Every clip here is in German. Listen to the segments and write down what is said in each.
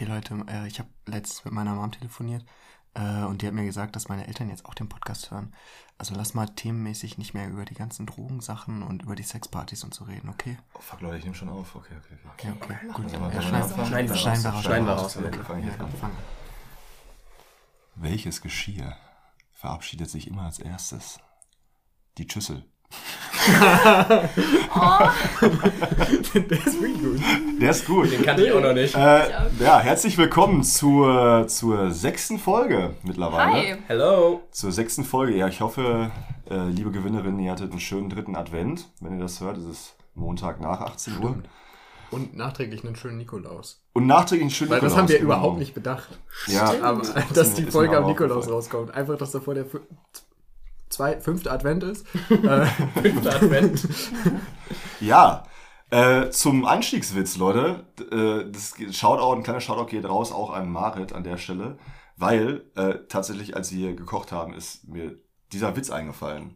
Okay, Leute, äh, ich habe letztens mit meiner Mom telefoniert äh, und die hat mir gesagt, dass meine Eltern jetzt auch den Podcast hören. Also lass mal themenmäßig nicht mehr über die ganzen Drogensachen und über die Sexpartys und so reden, okay? Oh, fuck, Leute, ich nehme schon auf. Okay, okay, okay. Ja, okay, gut. Also, Ja, schneiden- schneiden- wir raus. Schneiden wir raus. Okay. Welches Geschirr verabschiedet sich immer als erstes? Die Schüssel. Der ist wirklich gut. Der ist gut. Den kannte ich auch noch nicht. Äh, ja, herzlich willkommen zur, zur sechsten Folge mittlerweile. Hi. Hello. Zur sechsten Folge. Ja, ich hoffe, äh, liebe Gewinnerin, ihr hattet einen schönen dritten Advent. Wenn ihr das hört, ist es Montag nach 18 Uhr. Stimmt. Und nachträglich einen schönen Nikolaus. Und nachträglich einen schönen Weil das Nikolaus, haben wir genau. überhaupt nicht bedacht. Ja, Aber dass die Folge am Nikolaus rauskommt. Einfach, dass davor der zwei, fünfte Advent ist. äh, Fünfter Advent. Ja, äh, zum Einstiegswitz, Leute. Äh, das Shoutout, ein kleiner Shoutout geht raus auch an Marit an der Stelle, weil äh, tatsächlich, als wir gekocht haben, ist mir dieser Witz eingefallen.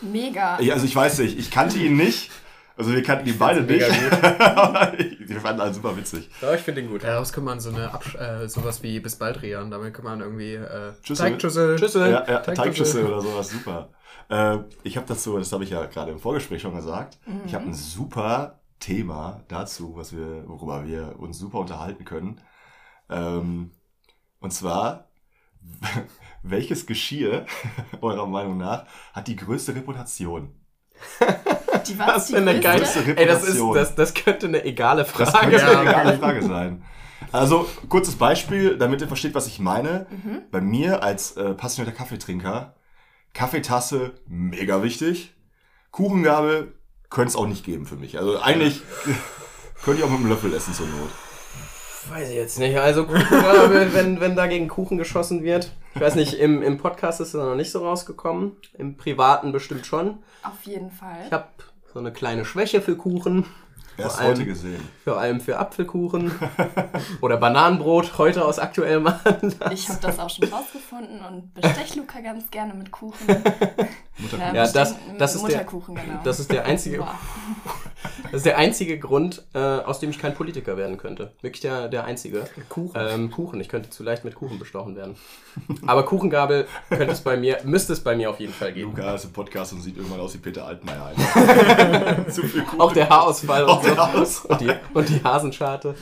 Mega. Ich, also ich weiß nicht, ich kannte ihn nicht. Also wir kannten ihn beide nicht. wir fanden ihn super witzig. Ja, ich finde den gut. daraus kann man so eine Absch äh, sowas wie bis bald Rian. Damit kann man irgendwie äh, Schüssel. Teigschüssel. Schüssel. Ja, ja, Teigschüssel. Teigschüssel oder sowas, super. Äh, ich habe dazu, das habe ich ja gerade im Vorgespräch schon gesagt, ich habe ein super Thema dazu, was wir, worüber wir uns super unterhalten können. Ähm, und zwar, welches Geschirr, eurer Meinung nach, hat die größte Reputation? Die Was die für eine geile. Ey, das, ist, das, das könnte eine egale Das Frage könnte sein. eine egale Frage sein. Also, kurzes Beispiel, damit ihr versteht, was ich meine. Mhm. Bei mir als äh, passionierter Kaffeetrinker, Kaffeetasse, mega wichtig. Kuchengabel könnte es auch nicht geben für mich. Also eigentlich könnte ich auch mit einem Löffel essen zur Not. Weiß ich jetzt nicht. Also Kuchengabel, wenn, wenn da gegen Kuchen geschossen wird. Ich weiß nicht, im, im Podcast ist es noch nicht so rausgekommen. Im Privaten bestimmt schon. Auf jeden Fall. Ich habe so eine kleine Schwäche für Kuchen. Erst Vor allem- heute gesehen. Vor allem für Apfelkuchen. Oder Bananenbrot, heute aus aktuellem Anlass. Ich habe das auch schon rausgefunden und bestech Luca ganz gerne mit Kuchen. Mutterkuchen. Ja, das- das ist der- Mutterkuchen, genau. Das ist der einzige, das ist der einzige Grund, äh, aus dem ich kein Politiker werden könnte. Wirklich der, der einzige. Kuchen. Ähm, Kuchen. Ich könnte zu leicht mit Kuchen bestochen werden. Aber Kuchengabel könnte es bei mir, müsste es bei mir auf jeden Fall geben. Luca ist im Podcast und sieht irgendwann aus wie Peter Altmaier. Zu viel Kuchen. Auch der Haarausfall und, der so. Haarausfall. und, die, und die Hasenscharte.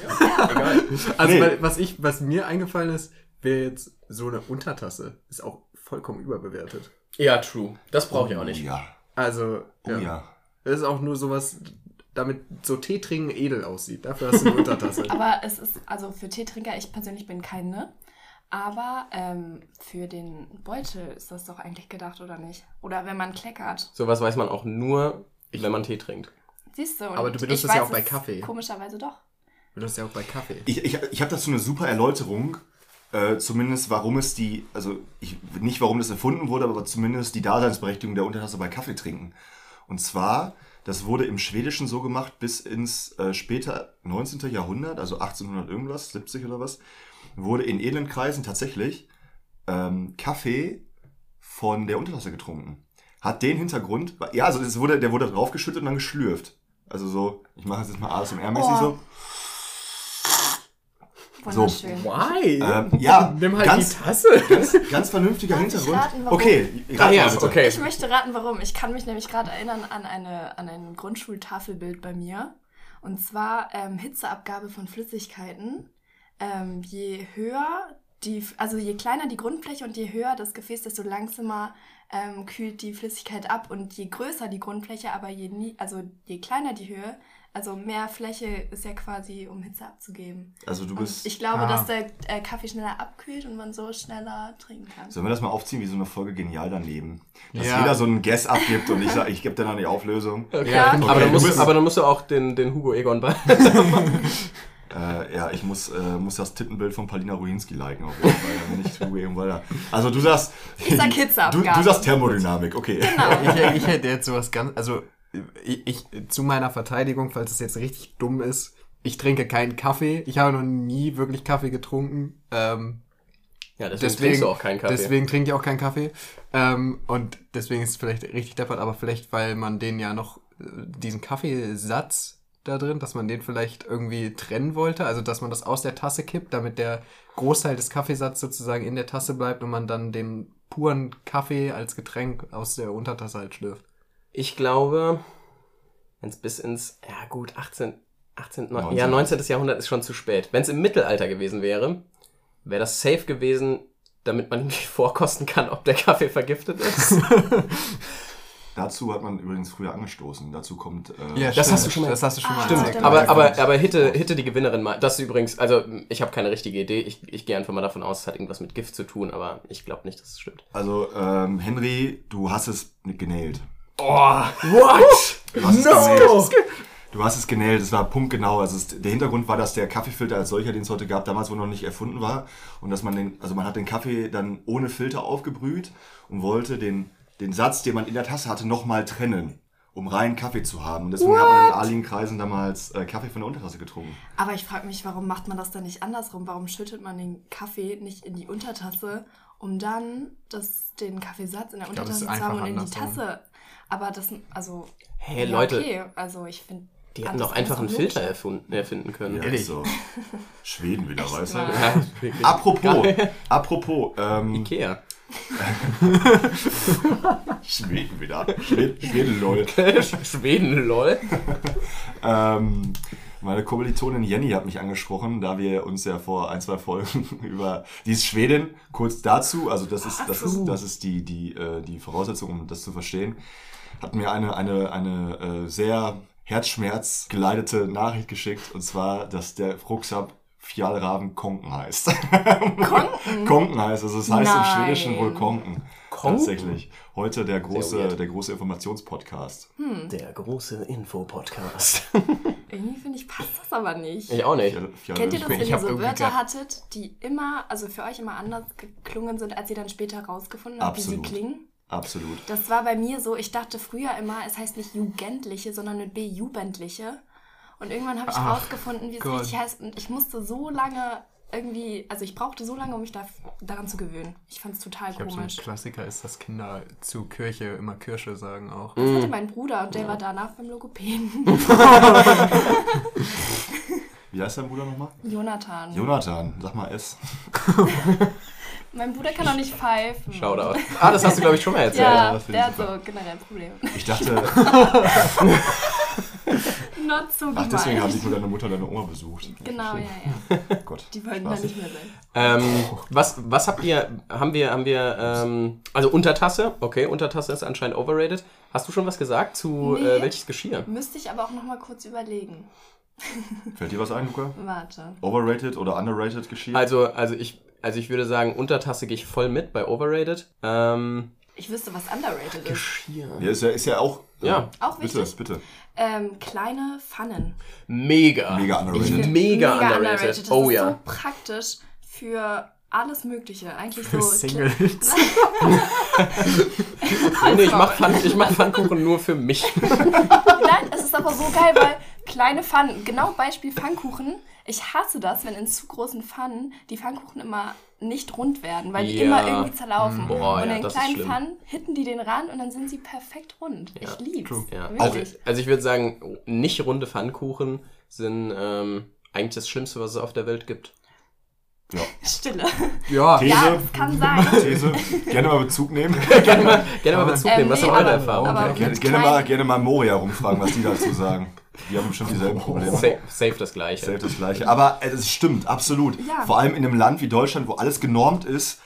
Also Nee. weil, was ich, was mir eingefallen ist, wäre jetzt so eine Untertasse. Ist auch vollkommen überbewertet. Ja, true. Das brauche ich auch nicht. Ja. Also, Oh ja. Das ist auch nur sowas, damit so Tee trinken edel aussieht. Dafür hast du eine Untertasse. Aber es ist, also für Teetrinker, ich persönlich bin keine. Aber ähm, für den Beutel ist das doch eigentlich gedacht, oder nicht? Oder wenn man kleckert. Sowas weiß man auch nur, wenn man Tee trinkt. Siehst du? und Aber du benutzt ich das ja auch bei Kaffee. Komischerweise doch. Du hast ja auch bei Kaffee. Ich, ich, ich habe dazu eine super Erläuterung. Äh, zumindest warum es die, also ich, nicht warum das erfunden wurde, aber zumindest die Daseinsberechtigung der Untertasse bei Kaffee trinken. Und zwar, das wurde im Schwedischen so gemacht bis ins äh, später 19. Jahrhundert, also 1800 irgendwas, 70 oder was, wurde in edlen Kreisen tatsächlich ähm, Kaffee von der Untertasse getrunken. Hat den Hintergrund, ja, also das wurde, der wurde draufgeschüttet und dann geschlürft. Also so, ich mache jetzt mal ASMR-mäßig Oh. so. Wunderschön. Why? Ähm, ja, Nimm halt ganz, die Tasse. ganz, ganz vernünftiger Hintergrund. raten, warum? okay, Ah ja, mal bitte. okay. Ich möchte raten, warum. Ich kann mich nämlich gerade erinnern an, eine, an ein Grundschultafelbild bei mir. Und zwar ähm, Hitzeabgabe von Flüssigkeiten. Ähm, je höher die, also je kleiner die Grundfläche und je höher das Gefäß, desto langsamer ähm, kühlt die Flüssigkeit ab. Und je größer die Grundfläche, aber je nie, also je kleiner die Höhe, also mehr Fläche ist ja quasi, um Hitze abzugeben. Also du Und bist. ich glaube, Ah. dass der äh, Kaffee schneller abkühlt und man so schneller trinken kann. Sollen wir das mal aufziehen wie so eine Folge genial daneben? Dass Ja. jeder so einen Guess abgibt und ich sag, ich gebe dann noch die Auflösung. Okay. Ja. aber, Okay, dann du musst, bist- aber dann musst du auch den, den Hugo Egon bei. Äh, ja, ich muss, äh, muss das Tittenbild von Paulina Ruinski liken, auf jeden Fall, aber nicht Hugo. Also du sagst. Ich sag du, Hitzeabgabe. du sagst Thermodynamik, okay. Genau. ich, ich hätte jetzt sowas ganz, also ich, ich zu meiner Verteidigung, falls es jetzt richtig dumm ist, ich trinke keinen Kaffee. Ich habe noch nie wirklich Kaffee getrunken. Ähm, Ja, deswegen, deswegen, trinkst du auch keinen Kaffee. Deswegen trinke ich auch keinen Kaffee. Ähm, und deswegen ist es vielleicht richtig deppert, aber vielleicht, weil man den ja noch, äh, diesen Kaffeesatz, da drin, dass man den vielleicht irgendwie trennen wollte, also dass man das aus der Tasse kippt, damit der Großteil des Kaffeesatzes sozusagen in der Tasse bleibt und man dann den puren Kaffee als Getränk aus der Untertasse halt schlürft. Ich glaube, wenn es bis ins, ja gut, 18, 18, 19. ja, 19. Jahrhundert ist schon zu spät. Wenn es im Mittelalter gewesen wäre, wäre das safe gewesen, damit man irgendwie vorkosten kann, ob der Kaffee vergiftet ist. Dazu hat man übrigens früher angestoßen. Dazu kommt. Äh, Das hast du schon mal- Das hast du schon Ah, mal stimmt. erzählt. aber, Ja, aber, stimmt. aber Hitte, Hitte die Gewinnerin mal. Das ist übrigens, also ich habe keine richtige Idee. Ich, ich gehe einfach mal davon aus, es hat irgendwas mit Gift zu tun, aber ich glaube nicht, dass es stimmt. Also, ähm, Henry, du hast es genäht. What? Du hast es genäht. Du hast es genäht, es war punktgenau. Also es, der Hintergrund war, dass der Kaffeefilter als solcher, den es heute gab, damals wohl noch nicht erfunden war. Und dass man den, also man hat den Kaffee dann ohne Filter aufgebrüht und wollte den, den Satz, den man in der Tasse hatte, nochmal trennen, um reinen Kaffee zu haben. Und deswegen hat man in adligen Kreisen damals äh, Kaffee von der Untertasse getrunken. Aber ich frage mich, warum macht man das dann nicht andersrum? Warum schüttet man den Kaffee nicht in die Untertasse, um dann das, den Kaffeesatz in der glaub, Untertasse ist zu haben und in die. Tasse? Aber das, also. Hey, ja, Leute, Okay, also ich finde. die hätten doch einfach einen Filter erfunden, erfinden können. Ja, Ehrlich? so. Schweden wieder, weißt du? Ja. Apropos, apropos, ähm, Ikea. Schweden wieder. Schweden, Schweden lol. Schweden, lol. Ähm, meine Kommilitonin Jenny hat mich angesprochen, da wir uns ja vor ein, zwei Folgen über. Die ist Schwedin, kurz dazu, also das ist, das ist, das ist die, die, äh, die Voraussetzung, um das zu verstehen. Hat mir eine, eine, eine äh, sehr Herzschmerz geleitete Nachricht geschickt, und zwar, dass der Rucksack Fjalraven Konken heißt. Konken? Konken heißt, also es heißt im Nein. Schwedischen wohl Konken. Konken? Tatsächlich. Heute der große, der große Informationspodcast. Der große Info-Podcast. Irgendwie finde ich, passt das aber nicht. Ich auch nicht. Fjall- Kennt ihr das, Ich wenn ihr so Wörter hattet, die immer, also für euch immer anders geklungen sind, als ihr dann später rausgefunden habt, wie Absolut. sie klingen? Absolut. Das war bei mir so, ich dachte früher immer, es heißt nicht Jugendliche, sondern mit B Jugendliche. Und irgendwann habe ich Ach, rausgefunden, wie es richtig heißt. Und ich musste so lange irgendwie, also ich brauchte so lange, um mich da, daran zu gewöhnen. Ich fand es total Ich glaube, so ein komisch. Klassiker ist, dass Kinder zu Kirche immer Kirsche sagen auch. Das hatte mein Bruder und der war danach beim Logopäden. Wie heißt dein Bruder nochmal? Jonathan. Jonathan, sag mal S. mein Bruder kann auch nicht pfeifen. Shoutout. Ah, das hast du, glaube ich, schon mal erzählt. Ja, finde der hat super. so generell Probleme. Ich dachte, Not so ach, deswegen haben sich nur deine Mutter deine Oma besucht. Genau, ja, ja. Gott. Die wollten da nicht mehr sein. Ähm, was, was habt ihr, haben wir, haben wir, ähm, also Untertasse, okay, Untertasse ist anscheinend overrated. Hast du schon was gesagt zu Nee. äh, welches Geschirr? Müsste ich aber auch noch mal kurz überlegen. Fällt dir was ein, Luca? Warte. Overrated oder underrated Geschirr? Also, also ich, also ich würde sagen, Untertasse gehe ich voll mit bei overrated. Ähm, Ich wüsste, was underrated ist. Geschirr. ja, ist ja, ist ja auch. äh, Ja. Auch bitte, wichtig. bitte. Ähm, kleine Pfannen. Mega. Mega underrated. Mega mega, underrated. Das Oh ist ja. so praktisch für alles Mögliche. Eigentlich Für so. Singles. Nee, ich mach, Pfann, ich mach Pfannkuchen nur für mich. Nein, es ist aber so geil, weil kleine Pfannen, genau Beispiel Pfannkuchen. Ich hasse das, wenn in zu großen Pfannen die Pfannkuchen immer nicht rund werden, weil die Ja. immer irgendwie zerlaufen. Boah, und ja, in ist kleinen. Pfannen hitten die den Rand und dann sind sie perfekt rund. Ja, ich lieb's. true. Ja. Also, Wirklich. also ich würde sagen, nicht runde Pfannkuchen sind ähm, eigentlich das Schlimmste, was es auf der Welt gibt. Stille. Ja, These. Ja, das kann sein. These. Gerne mal Bezug nehmen. gerne mal, gerne mal Bezug Ähm, nehmen. Was nee, sind eure aber- Erfahrungen? aber- gerne, mal, gerne mal Moria rumfragen, was die dazu sagen. Die haben bestimmt dieselben Probleme. Safe, safe das Gleiche. Safe das gleiche. Aber äh, es stimmt, absolut. Ja. Vor allem in einem Land wie Deutschland, wo alles genormt ist,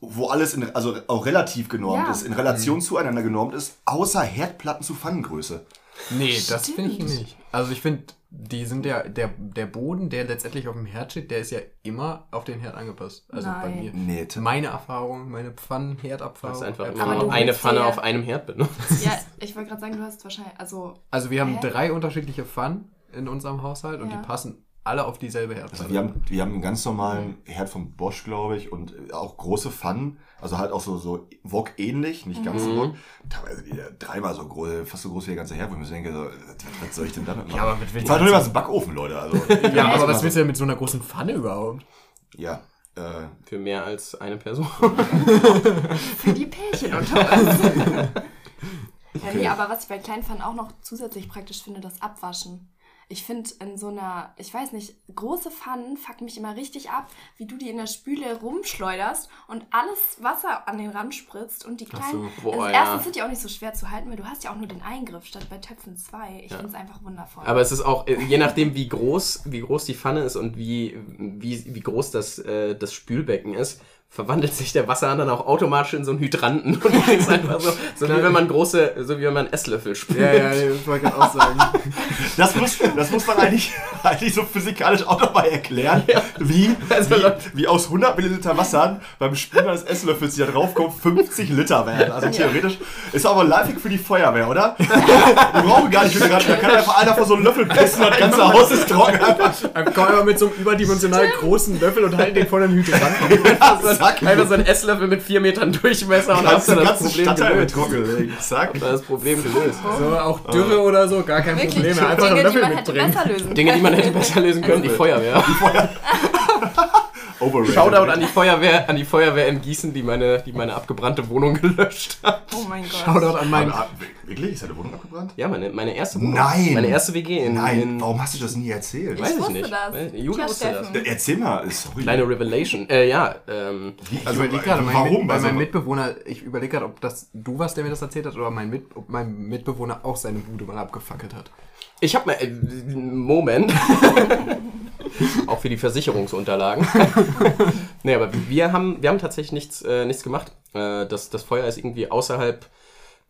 wo alles in, also auch relativ genormt Ja. ist, in Relation zueinander genormt ist, außer Herdplatten zu Pfannengröße. Nee, das finde ich Stimmt. nicht. Also ich finde, die sind ja, der, der Boden, der letztendlich auf dem Herd steht, der ist ja immer auf den Herd angepasst. Also bei Nein. mir. Nee, Meine Erfahrung, meine Du Pfannen-Herdabfahrung. hast einfach Erfahrung. immer nur eine Pfanne ja- auf einem Herd benutzt. Ja, ich wollte gerade sagen, du hast wahrscheinlich, also Also wir haben Hä? drei unterschiedliche Pfannen in unserem Haushalt und Ja. die passen alle auf dieselbe Also Herdplatte. wir haben, wir haben einen ganz normalen Herd von Bosch, glaube ich, und auch große Pfannen, also halt auch so, so Wok ähnlich, nicht ganz so Mhm. Wok. Teilweise die, äh, dreimal so groß, fast so groß wie der ganze Herd, wo ich mir denke, so, was soll ich denn damit machen? Ja, aber mit ich doch nicht mal so einen Backofen, Leute. Also, ja, aber was was willst du denn mit so einer großen Pfanne überhaupt? Ja, äh, Für mehr als eine Person. für die Pärchen unter uns. Ja, nee, aber was ich bei kleinen Pfannen auch noch zusätzlich praktisch finde, das Abwaschen. Ich finde in so einer, ich weiß nicht, große Pfannen fucken mich immer richtig ab, wie du die in der Spüle rumschleuderst und alles Wasser an den Rand spritzt und die kleinen. so, boah, also ja. erstens sind die auch nicht so schwer zu halten, weil du hast ja auch nur den Eingriff statt bei Töpfen zwei. Ich finde es einfach wundervoll. Aber es ist auch, äh, je nachdem, wie groß, wie groß die Pfanne ist und wie, wie, wie groß das, äh, das Spülbecken ist, verwandelt sich der Wasserhahn dann auch automatisch in so einen Hydranten. Und du einfach so, so wie wenn man große, so wie wenn man Esslöffel spült. Ja, ja, das wollte ich auch sagen. Das muss, das muss man eigentlich, eigentlich so physikalisch auch nochmal erklären, wie, Also, wie, wie aus 100 Milliliter Wasser beim Spülen eines Esslöffels, die da draufkommt, 50 Liter werden. Also theoretisch ist aber Lifehack für die Feuerwehr, oder? Wir brauchen gar nicht Hydranten, da kann einfach einer von so einem Löffel pissen und das ganze Haus ist trocken. Dann kommen wir mit so einem überdimensional großen Löffel und halten den vor den Hydranten. Zack, Einfach so ein Esslöffel mit vier Metern Durchmesser und hast du das Problem Stadtteil mit gelöst. legen. Zack. Da ist das Problem gelöst. So, auch Dürre oder so, gar kein Wirklich, Problem. Einfach einen Dinge, die Löffel man hätte mitbringen. besser lösen Dinge, die man hätte besser lösen können, die Feuerwehr. Overrated. Shoutout an die Feuerwehr, an die Feuerwehr in Gießen, die meine, die meine abgebrannte Wohnung gelöscht hat. Oh mein Gott. Shoutout an meinen. Aber, Wirklich? Ist deine Wohnung abgebrannt? Ja, meine, meine erste Wohnung. Nein. Meine erste WG in, Nein, in warum hast du das nie erzählt? weiß ich wusste nicht. das. Julia wusste das. Erzähl mal, sorry. Kleine Revelation. Äh, ja, ähm, Ich überlege gerade, mein, warum? Bei Also, meinem Mitbewohner, ich überlege gerade, ob das du warst, der mir das erzählt hat, oder mein, Mit, ob mein Mitbewohner auch seine Bude mal abgefackelt hat. Ich habe mal, äh, Moment. Auch für die Versicherungsunterlagen. nee, aber wir haben, wir haben tatsächlich nichts, äh, nichts gemacht. Äh, das, das Feuer ist irgendwie außerhalb,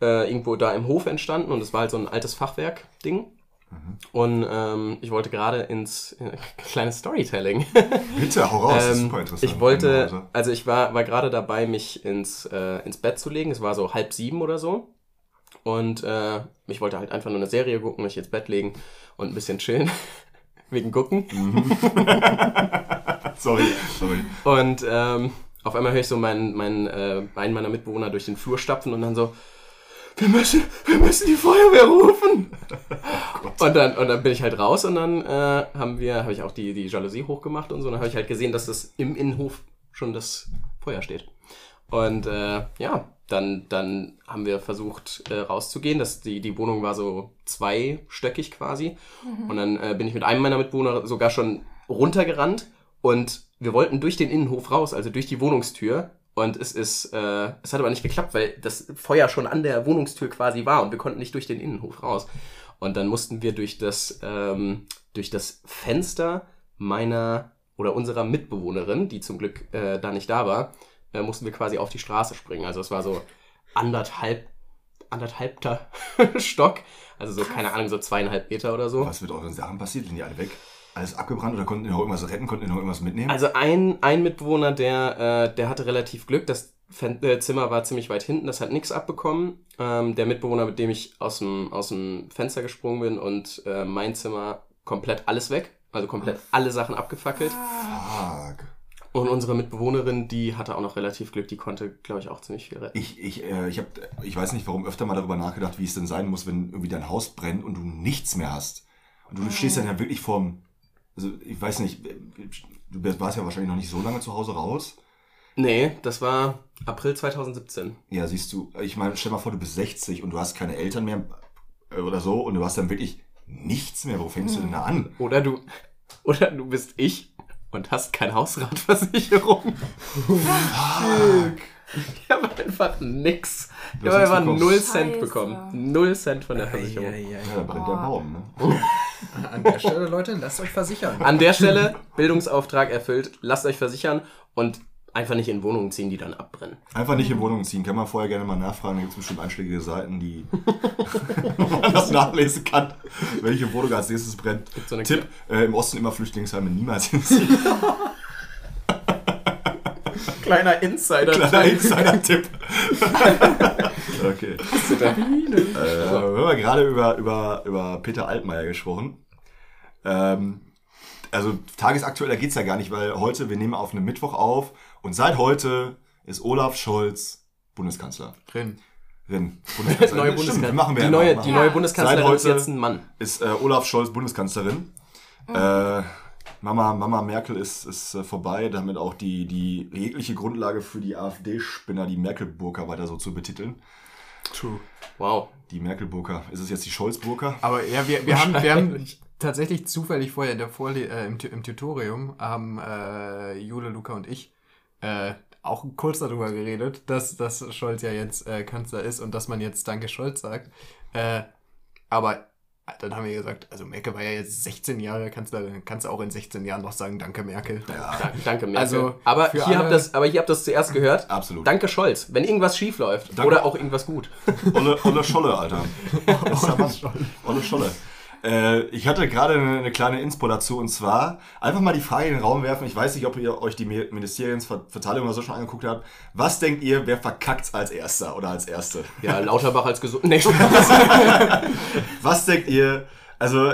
äh, irgendwo da im Hof entstanden und es war halt so ein altes Fachwerk-Ding. Und ähm, ich wollte gerade ins äh, kleines Storytelling. bitte, hau raus, das ist Ähm, super interessant. ich wollte, also ich war, war gerade dabei, mich ins, äh, ins Bett zu legen. Es war so halb sieben oder so. Und äh, ich wollte halt einfach nur eine Serie gucken, mich ins Bett legen und ein bisschen chillen. Wegen Gucken. Sorry, sorry. Und ähm, auf einmal höre ich so meinen, meinen, äh, einen meiner Mitbewohner durch den Flur stapfen und dann so, wir müssen, wir müssen die Feuerwehr rufen. und, dann, und dann bin ich halt raus und dann äh, haben wir, habe ich auch die, die Jalousie hochgemacht und so. Und dann habe ich halt gesehen, dass das im Innenhof schon das Feuer steht. Und äh, ja, dann, dann haben wir versucht äh, rauszugehen. Das, die, die Wohnung war so zweistöckig quasi. Und dann äh, bin ich mit einem meiner Mitbewohner sogar schon runtergerannt und wir wollten durch den Innenhof raus, also durch die Wohnungstür. Und es ist, äh, es hat aber nicht geklappt, weil das Feuer schon an der Wohnungstür quasi war und wir konnten nicht durch den Innenhof raus. Und dann mussten wir durch das, ähm, durch das Fenster meiner oder unserer Mitbewohnerin, die zum Glück äh, da nicht da war, äh, mussten wir quasi auf die Straße springen. Also es war so anderthalb, anderthalbter Stock. Also so, keine Ahnung, so zweieinhalb Meter oder so. Was mit euren Sachen passiert? Sind die alle weg? Alles abgebrannt oder konnten die noch irgendwas retten? Konnten die noch irgendwas mitnehmen? Also ein, ein Mitbewohner, der, äh, der hatte relativ Glück. Das äh, Zimmer war ziemlich weit hinten, das hat nichts abbekommen. Ähm, der Mitbewohner, mit dem ich aus dem, aus dem Fenster gesprungen bin und äh, mein Zimmer komplett alles weg. Also komplett alle Sachen abgefackelt. Fuck. Und unsere Mitbewohnerin, die hatte auch noch relativ Glück, die konnte, glaube ich, auch ziemlich viel retten. Ich, ich, äh, ich, hab, ich weiß nicht, warum öfter mal darüber nachgedacht, wie es denn sein muss, wenn irgendwie dein Haus brennt und du nichts mehr hast. Und du stehst dann ja wirklich vorm. Also, ich weiß nicht, du warst ja wahrscheinlich noch nicht so lange zu Hause raus. Nee, das war April 2017. Ja, siehst du, ich meine, stell mal vor, du bist 60 und du hast keine Eltern mehr äh, oder so und du hast dann wirklich nichts mehr. Wo fängst du denn da an? Oder du, oder du bist ich und hast keine Hausratversicherung. Ich habe einfach nix. Ich habe einfach bekommen. null Cent Scheiße. bekommen. Null Cent von der Versicherung. Ja, da brennt der Baum, ne? An der Stelle, Leute, lasst euch versichern. An der Stelle, Bildungsauftrag erfüllt, lasst euch versichern und einfach nicht in Wohnungen ziehen, die dann abbrennen. Einfach nicht in Wohnungen ziehen. Kann man vorher gerne mal nachfragen. Da gibt es bestimmt einschlägige Seiten, die wo man das nachlesen kann, welche Wohnung als nächstes brennt. so Tipp, äh, im Osten immer Flüchtlingsheime niemals hinziehen. Kleiner Insider. Kleiner Insider-Tipp. okay. Äh, wir haben ja gerade über, über, über Peter Altmaier gesprochen. Ähm, also tagesaktueller geht's ja gar nicht, weil heute, wir nehmen auf einem Mittwoch auf und seit heute ist Olaf Scholz Bundeskanzler. Drin. Rin. Bundeskanzlerin. Neue Stimmt, Bundeskanzlerin. machen wir die neue, die neue Seit Bundeskanzlerin ist heute- jetzt ein Mann. Ist äh, Olaf Scholz Bundeskanzlerin. Äh, Mama, Mama Merkel ist, ist äh, vorbei, damit auch die, die jegliche Grundlage für die AfD-Spinner, die Merkel-Burka weiter so zu betiteln. True. Wow. Die Merkel-Burka. Ist es jetzt die Scholz-Burka? Aber ja, wir, wir, haben, wir, haben, tatsächlich zufällig vorher in der Vorle äh, im, im Tutorium haben äh, Jule, Luca und ich äh, auch kurz darüber geredet, dass, dass Scholz ja jetzt äh, Kanzler ist und dass man jetzt Danke Scholz sagt. Äh, aber dann haben wir gesagt, also Merkel war ja jetzt 16 Jahre Kanzlerin, kannst du auch in 16 Jahren noch sagen, danke Merkel. Da, danke, Merkel. Also, aber, hier alle- habt das, aber hier habt ihr das zuerst gehört. Absolut. Danke, Scholz. Wenn irgendwas schief läuft Danke. oder auch irgendwas gut. Olle, Olle Scholle, Alter. Mann. Olle Scholle. Äh, ich hatte gerade eine, eine kleine Inspo dazu und zwar einfach mal die Frage in den Raum werfen. Ich weiß nicht, ob ihr euch die Mi- Ministeriensverteilung oder so schon angeguckt habt. Was denkt ihr, wer verkackt als Erster oder als Erste? Ja, Lauterbach als gesund. Nee, Was denkt ihr? Also,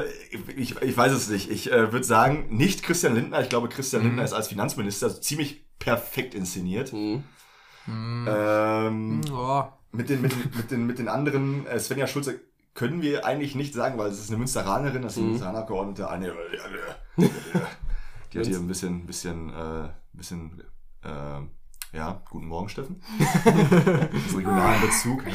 ich, ich weiß es nicht. Ich äh, würde sagen, nicht Christian Lindner. Ich glaube, Christian Lindner ist als Finanzminister ziemlich perfekt inszeniert. Mhm. Ähm, Oh, mit, den, mit, den, mit, den, mit den anderen, äh, Svenja Schulze, können wir eigentlich nicht sagen, weil es ist eine Münsteranerin, das ist eine Mhm. Münsteranabgeordnete. Eine, äh, äh, äh, die hat hier ein bisschen, bisschen, äh, bisschen, äh, ja, guten Morgen, Steffen. Das regionalen Bezug. Ja.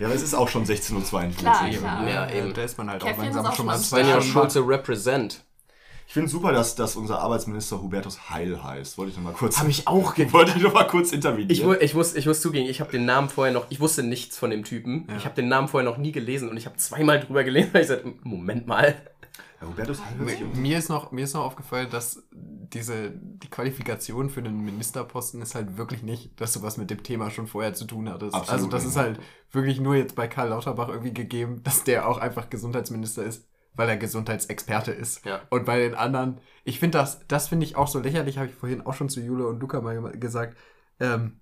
ja, aber es ist auch schon 16.42 Klar, Uhr. klar. Ja, eben. da ist man halt auch Käffchen langsam ist auch schon mal zwei Schulze represent. Ich finde super, dass, dass unser Arbeitsminister Hubertus Heil heißt. Wollte ich noch mal kurz, Habe ich auch gedacht. wollte ich noch mal kurz intervenieren. Ich, mu- ich, muss, ich muss zugeben, ich habe den Namen vorher noch, ich wusste nichts von dem Typen. Ich habe den Namen vorher noch nie gelesen und ich habe zweimal drüber gelesen, weil ich sagte, Moment mal. ja, Hubertus Heil hört sich um- Mir ist noch, mir ist noch aufgefallen, dass diese, die Qualifikation für einen Ministerposten ist halt wirklich nicht, dass du was mit dem Thema schon vorher zu tun hattest. Absolut also das nicht. ist halt wirklich nur jetzt bei Karl Lauterbach irgendwie gegeben, dass der auch einfach Gesundheitsminister ist, weil er Gesundheitsexperte ist. Ja. Und bei den anderen, ich finde das, das finde ich auch so lächerlich, habe ich vorhin auch schon zu Jule und Luca mal gesagt, ähm,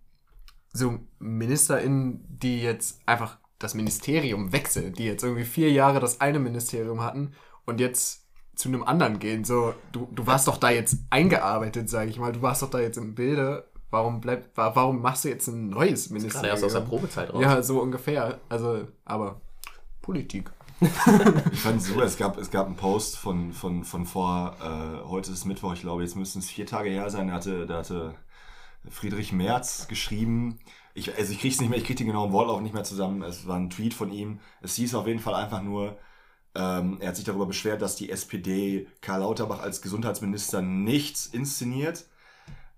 so MinisterInnen, die jetzt einfach das Ministerium wechseln, die jetzt irgendwie vier Jahre das eine Ministerium hatten und jetzt zu einem anderen gehen. So, du, du warst doch da jetzt eingearbeitet, sage ich mal. Du warst doch da jetzt im Bilde. Warum bleib, wa- warum machst du jetzt ein neues Gerade Ministerium? erst aus der Probezeit raus. Ja, so ungefähr. Also, aber Politik. Ich fand es super, es gab, es gab einen Post von, von, von vor, äh, heute ist Mittwoch, ich glaube, jetzt müssten es vier Tage her sein, da hatte, da hatte Friedrich Merz geschrieben, ich, also ich krieg's nicht mehr, ich krieg den genauen Wortlauf nicht mehr zusammen, es war ein Tweet von ihm, es hieß auf jeden Fall einfach nur, ähm, er hat sich darüber beschwert, dass die SPD Karl Lauterbach als Gesundheitsminister nichts inszeniert.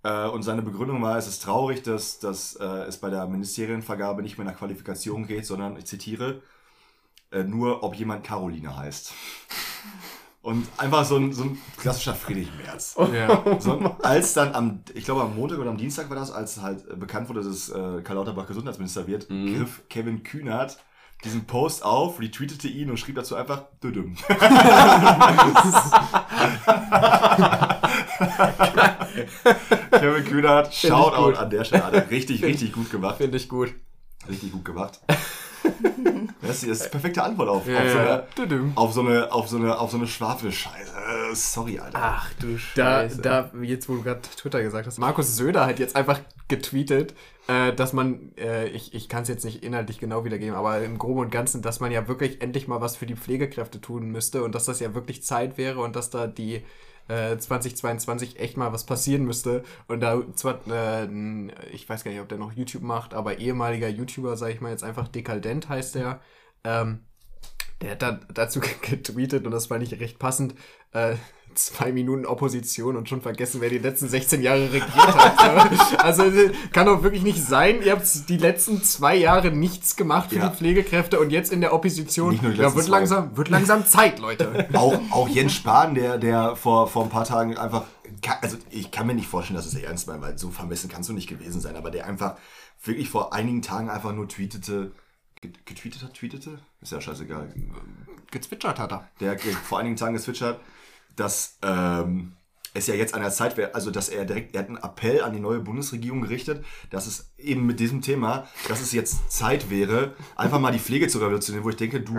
Äh, und seine Begründung war, es ist traurig, dass, dass äh, es bei der Ministerienvergabe nicht mehr nach Qualifikation geht, sondern, ich zitiere, äh, nur ob jemand Caroline heißt. Und einfach so ein, so ein klassischer Friedrich Merz. Ja. So, als dann am, ich glaube am Montag oder am Dienstag war das, als halt äh, bekannt wurde, dass äh, Karl Lauterbach Gesundheitsminister wird, griff Kevin Kühnert diesen Post auf, retweetete ihn und schrieb dazu einfach Düdüm. Kevin Kühnert, Shoutout an der Stelle. Hat er richtig, richtig gut gemacht. Finde ich gut. Richtig gut gemacht. Das ist, die perfekte Antwort auf, Ja, auf, so eine, auf so eine, auf so eine, auf so eine Schwafelscheiße. Sorry, Alter. Ach du Da, Scheiße. da, jetzt wo du gerade Twitter gesagt hast, Markus Söder hat jetzt einfach getweetet, äh, dass man, äh, ich, ich kann es jetzt nicht inhaltlich genau wiedergeben, aber im Groben und Ganzen, dass man ja wirklich endlich mal was für die Pflegekräfte tun müsste und dass das ja wirklich Zeit wäre und dass da die äh, 2022 echt mal was passieren müsste. Und da zwar, äh, ich weiß gar nicht, ob der noch YouTube macht, aber ehemaliger YouTuber, sage ich mal jetzt einfach, Dekadent heißt der, ähm, der hat da, dazu getweetet und das fand ich recht passend. Äh, zwei Minuten Opposition und schon vergessen, wer die letzten 16 Jahre regiert hat. also äh, kann doch wirklich nicht sein. Ihr habt die letzten zwei Jahre nichts gemacht für Ja. die Pflegekräfte und jetzt in der Opposition. Ja, wird langsam, wird langsam Zeit, Leute. auch, auch Jens Spahn, der, der vor, vor ein paar Tagen einfach, also ich kann mir nicht vorstellen, dass es ernst meint, weil so vermessen kannst du nicht gewesen sein, aber der einfach wirklich vor einigen Tagen einfach nur tweetete, get- getweetet hat, tweetete? Ist ja scheißegal. Gezwitschert hat er. Der vor einigen Tagen geswitcht dass ähm, es ja jetzt an der Zeit wäre, also dass er direkt, er hat einen Appell an die neue Bundesregierung gerichtet, dass es eben mit diesem Thema, dass es jetzt Zeit wäre, einfach mal die Pflege zu revolutionieren, wo ich denke, du,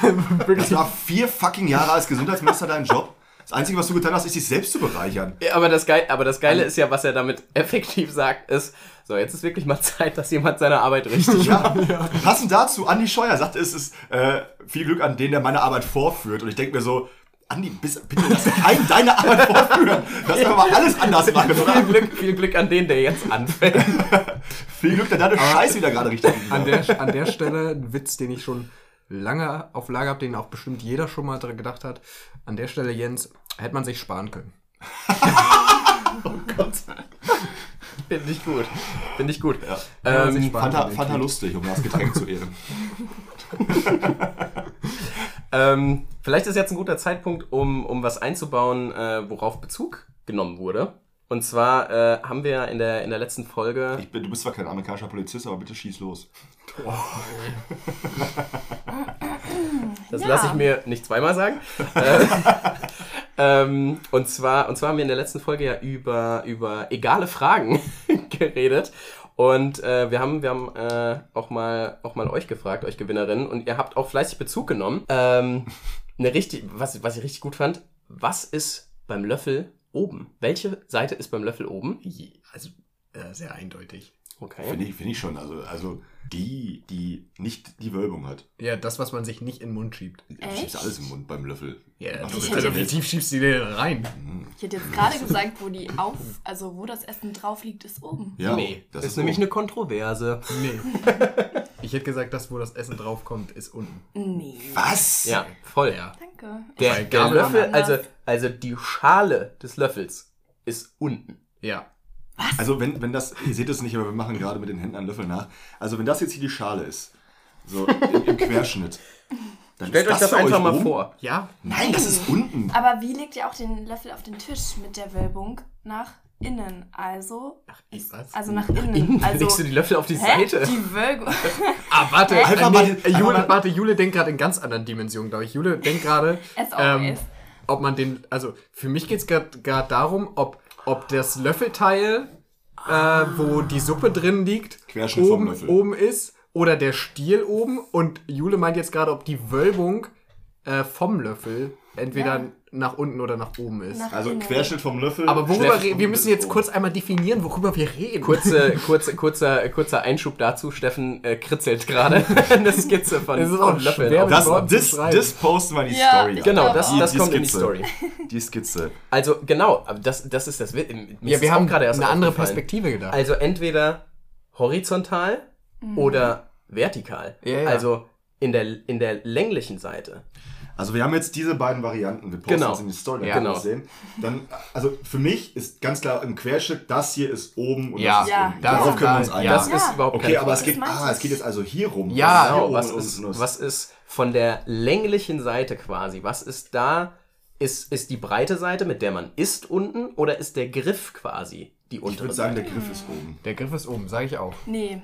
das war vier fucking Jahre als Gesundheitsminister dein Job. Das Einzige, was du getan hast, ist dich selbst zu bereichern. Ja, aber das, Geil, aber das Geile ist ja, was er damit effektiv sagt, ist, so, jetzt ist wirklich mal Zeit, dass jemand seine Arbeit richtig Ja, passend dazu, Andi Scheuer sagte, es ist äh, viel Glück an den, der meine Arbeit vorführt. Und ich denke mir so, Andi, bis, bitte lass keinen deine Arbeit vorführen. Lass mir mal alles anders machen, Viel oder? Glück, viel Glück an den, der jetzt anfängt. Viel Glück, der deine Scheiße wieder gerade richtig An der, an der Stelle ein Witz, den ich schon lange auf Lager habe, den auch bestimmt jeder schon mal dran gedacht hat. An der Stelle, Jens, hätte man sich sparen können. Finde ich gut. Finde ich gut. Ja, sich Ähm, sparen Fanta, können, Fanta den lustig, um das Getränk zu ehren. ähm, vielleicht ist jetzt ein guter Zeitpunkt, um, um was einzubauen, äh, worauf Bezug genommen wurde. Und zwar äh, haben wir in der, in der letzten Folge. Ich bin, du bist zwar kein amerikanischer Polizist, aber bitte schieß los. Das Ja. lasse ich mir nicht zweimal sagen. Äh, ähm, und, zwar, und zwar haben wir in der letzten Folge ja über, über egale Fragen geredet. Und äh, wir haben, wir haben äh, auch, mal, auch mal euch gefragt, euch Gewinnerinnen, und ihr habt auch fleißig Bezug genommen. Ähm, eine richtig, was, was ich richtig gut fand, was ist beim Löffel oben? Welche Seite ist beim Löffel oben? Also, äh, sehr eindeutig. Okay. Finde ich, finde ich schon. Also, also die, die nicht die Wölbung hat. Ja, das, was man sich nicht in den Mund schiebt. Du schiebst alles im Mund beim Löffel. Ja, du, also tief schiebst du die denn rein? Ich hätte jetzt gerade gesagt, wo die auf, also wo das Essen drauf liegt, ist oben. Ja, nee, das ist, so. nämlich eine Kontroverse. Nee. ich hätte gesagt, das, wo das Essen draufkommt, ist unten. Nee. Was? Ja, voll. Ja. Danke. Der, der Gabel Löffel, anders. also, also die Schale des Löffels ist unten. Ja. Also wenn, wenn das, ihr seht es nicht, aber wir machen gerade mit den Händen einen Löffel nach. Also wenn das jetzt hier die Schale ist, so im, im Querschnitt, dann Stellt ist euch das für einfach mal oben? vor. Ja. Nein, das ist unten. Aber wie legt ihr auch den Löffel auf den Tisch mit der Wölbung nach innen? Also, ich weiß. also nach innen. Innen also, legst du die Löffel auf die hä? Seite. Die Wölbung. Ah, warte. Einfach Einfach mal nee, die- äh, Jule, einfach mal- warte, Jule denkt gerade in ganz anderen Dimensionen, glaube ich. Jule denkt gerade, ähm, ob man den, also für mich geht es gerade darum, ob, ob das Löffelteil, äh, wo die Suppe drin liegt, Querschnitt vom oben, oben ist oder der Stiel oben und Jule meint jetzt gerade, ob die Wölbung äh, vom Löffel entweder Ja. nach unten oder nach oben ist. Nach Also innen. Querschnitt vom Löffel. Aber worüber wir müssen jetzt kurz einmal definieren, worüber wir reden. Kurze, kurze, kurzer, kurzer Einschub dazu. Steffen äh, kritzelt gerade eine Skizze von, Es ist auch von Löffeln. Das, das, das posten wir in die Ja, Story. Genau, das, auch. das Die kommt in die. Story. Die Skizze. Also genau, das, das ist das. Mir ja, ist wir das haben gerade erst eine andere. Perspektive gedacht. Also entweder horizontal oder vertikal. Ja, ja. Also in der, in der länglichen Seite. Also wir haben jetzt diese beiden Varianten. Wir posten Genau. das in die Story, dann Ja. Genau. das sehen. Dann, also für mich ist ganz klar im Querschnitt, das hier ist oben und Ja, das ist Ja. unten. das Darauf können wir uns ja. einigen. Das Ja. ist überhaupt Okay, kein aber es Problem. geht, Das ah, es ich. geht jetzt also hier rum. Ja, Das Genau, was ist, was ist von der länglichen Seite quasi? Was ist da? Ist, ist die breite Seite, mit der man isst, unten oder ist der Griff quasi die Ich untere würde sagen, Seite? der Griff ist oben. Der Griff ist oben, sage ich auch. Nee.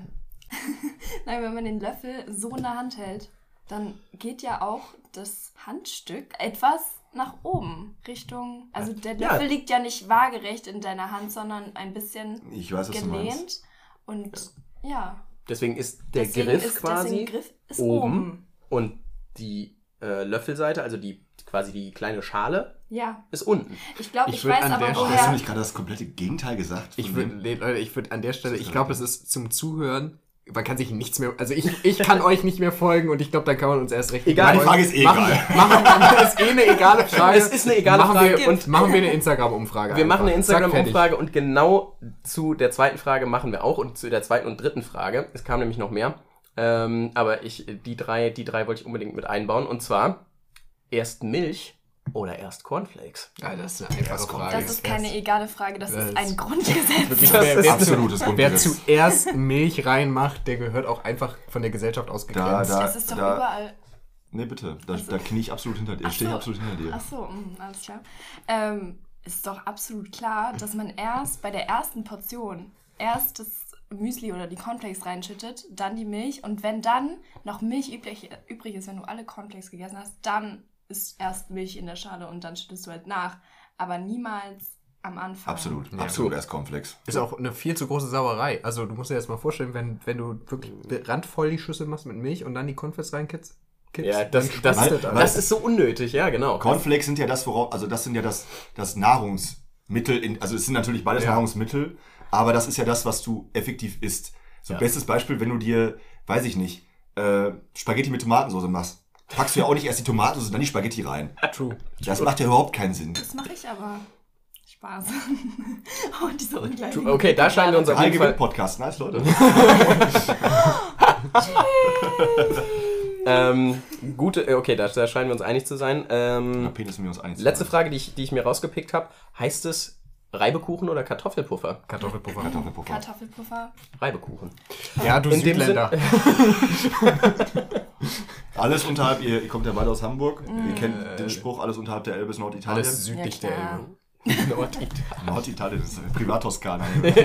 Nein, wenn man den Löffel so in der Hand hält, dann geht ja auch das Handstück etwas nach oben, Richtung. Also der Ja. Löffel liegt ja nicht waagerecht in deiner Hand, sondern ein bisschen Ich weiß, was du meinst. gelehnt. Und ja. Deswegen ist der deswegen Griff ist, quasi Griff ist oben. oben. und die äh, Löffelseite, also die quasi die kleine Schale, Ja. ist unten. Ich glaube, Ich ich, weiß an aber der Oh, hast du woher. nicht gerade das komplette Gegenteil gesagt? Ich würde, Leute, ich würde an der Stelle, ich glaube, es ist zum Zuhören. Man kann sich nichts mehr, also ich, ich kann euch nicht mehr folgen und ich glaube, dann kann man uns erst recht. Egal, die Frage ist eh machen, egal. Machen, machen, ist eh eine egale Frage. Es ist eine egale machen Frage Wir, und- machen wir eine Instagram-Umfrage. Wir machen eine einfach. Instagram-Umfrage und genau zu der zweiten Frage machen wir auch und zu der zweiten und dritten Frage. Es kam nämlich noch mehr. Ähm, aber ich, die drei, die drei wollte ich unbedingt mit einbauen. Und zwar erst Milch oder erst Cornflakes. Ja, das ist eine einfache Frage. Das ist keine egale Frage, das Das ist ein Grundgesetz. Wirklich, Das wer, ist wer, absolutes wer Grundgesetz. zuerst Milch reinmacht, der gehört auch einfach von der Gesellschaft ausgegrenzt. Da, da, Das ist doch da, überall. Nee, bitte. Da, da knie ich absolut hinter dir. Ach Stehe ich so. absolut hinter dir. Ach so, mh, alles klar. Ähm, ist doch absolut klar, dass man erst bei der ersten Portion erst das Müsli oder die Cornflakes reinschüttet, dann die Milch und wenn dann noch Milch übrig, übrig ist, wenn du alle Cornflakes gegessen hast, dann ist erst Milch in der Schale und dann schüttest du halt nach. Aber niemals am Anfang. Absolut, Ja. absolut erst Cornflakes. Ist auch eine viel zu große Sauerei. Also du musst dir jetzt mal vorstellen, wenn, wenn du wirklich randvoll die Schüssel machst mit Milch und dann die Confits reinkippst. kippst, Ja, das, das, das, alles. ist so unnötig, ja, genau. Cornflakes sind ja das, worauf, also das sind ja das, das Nahrungsmittel, in, also es sind natürlich beides Ja. Nahrungsmittel, aber das ist ja das, was du effektiv isst. So Ja. bestes Beispiel, wenn du dir, weiß ich nicht, äh, Spaghetti mit Tomatensauce machst, packst du ja auch nicht erst die Tomatensauce und dann die Spaghetti rein. True. Das macht ja überhaupt keinen Sinn. Das mache ich aber. Spaß. oh, diese ungleichen. Okay, da scheinen wir uns auf jeden Fall. Gewinn-Podcast, nice Leute. Ähm, gute, äh, okay, da, da scheinen wir uns einig zu sein. Ähm, Penis und wir uns einig. letzte Frage, die ich, die ich mir rausgepickt habe. Heißt es Reibekuchen oder Kartoffelpuffer? Kartoffelpuffer. Kartoffelpuffer. Kartoffelpuffer. Reibekuchen. Ja, du In dem Südländer. Alles unterhalb, ihr, ihr kommt ja beide aus Hamburg. Ihr kennt den Spruch, alles unterhalb der Elbe ist Norditalien. Alles südlich Ja, der. Elbe. Norditalien. Norditalien ist Privattoskana.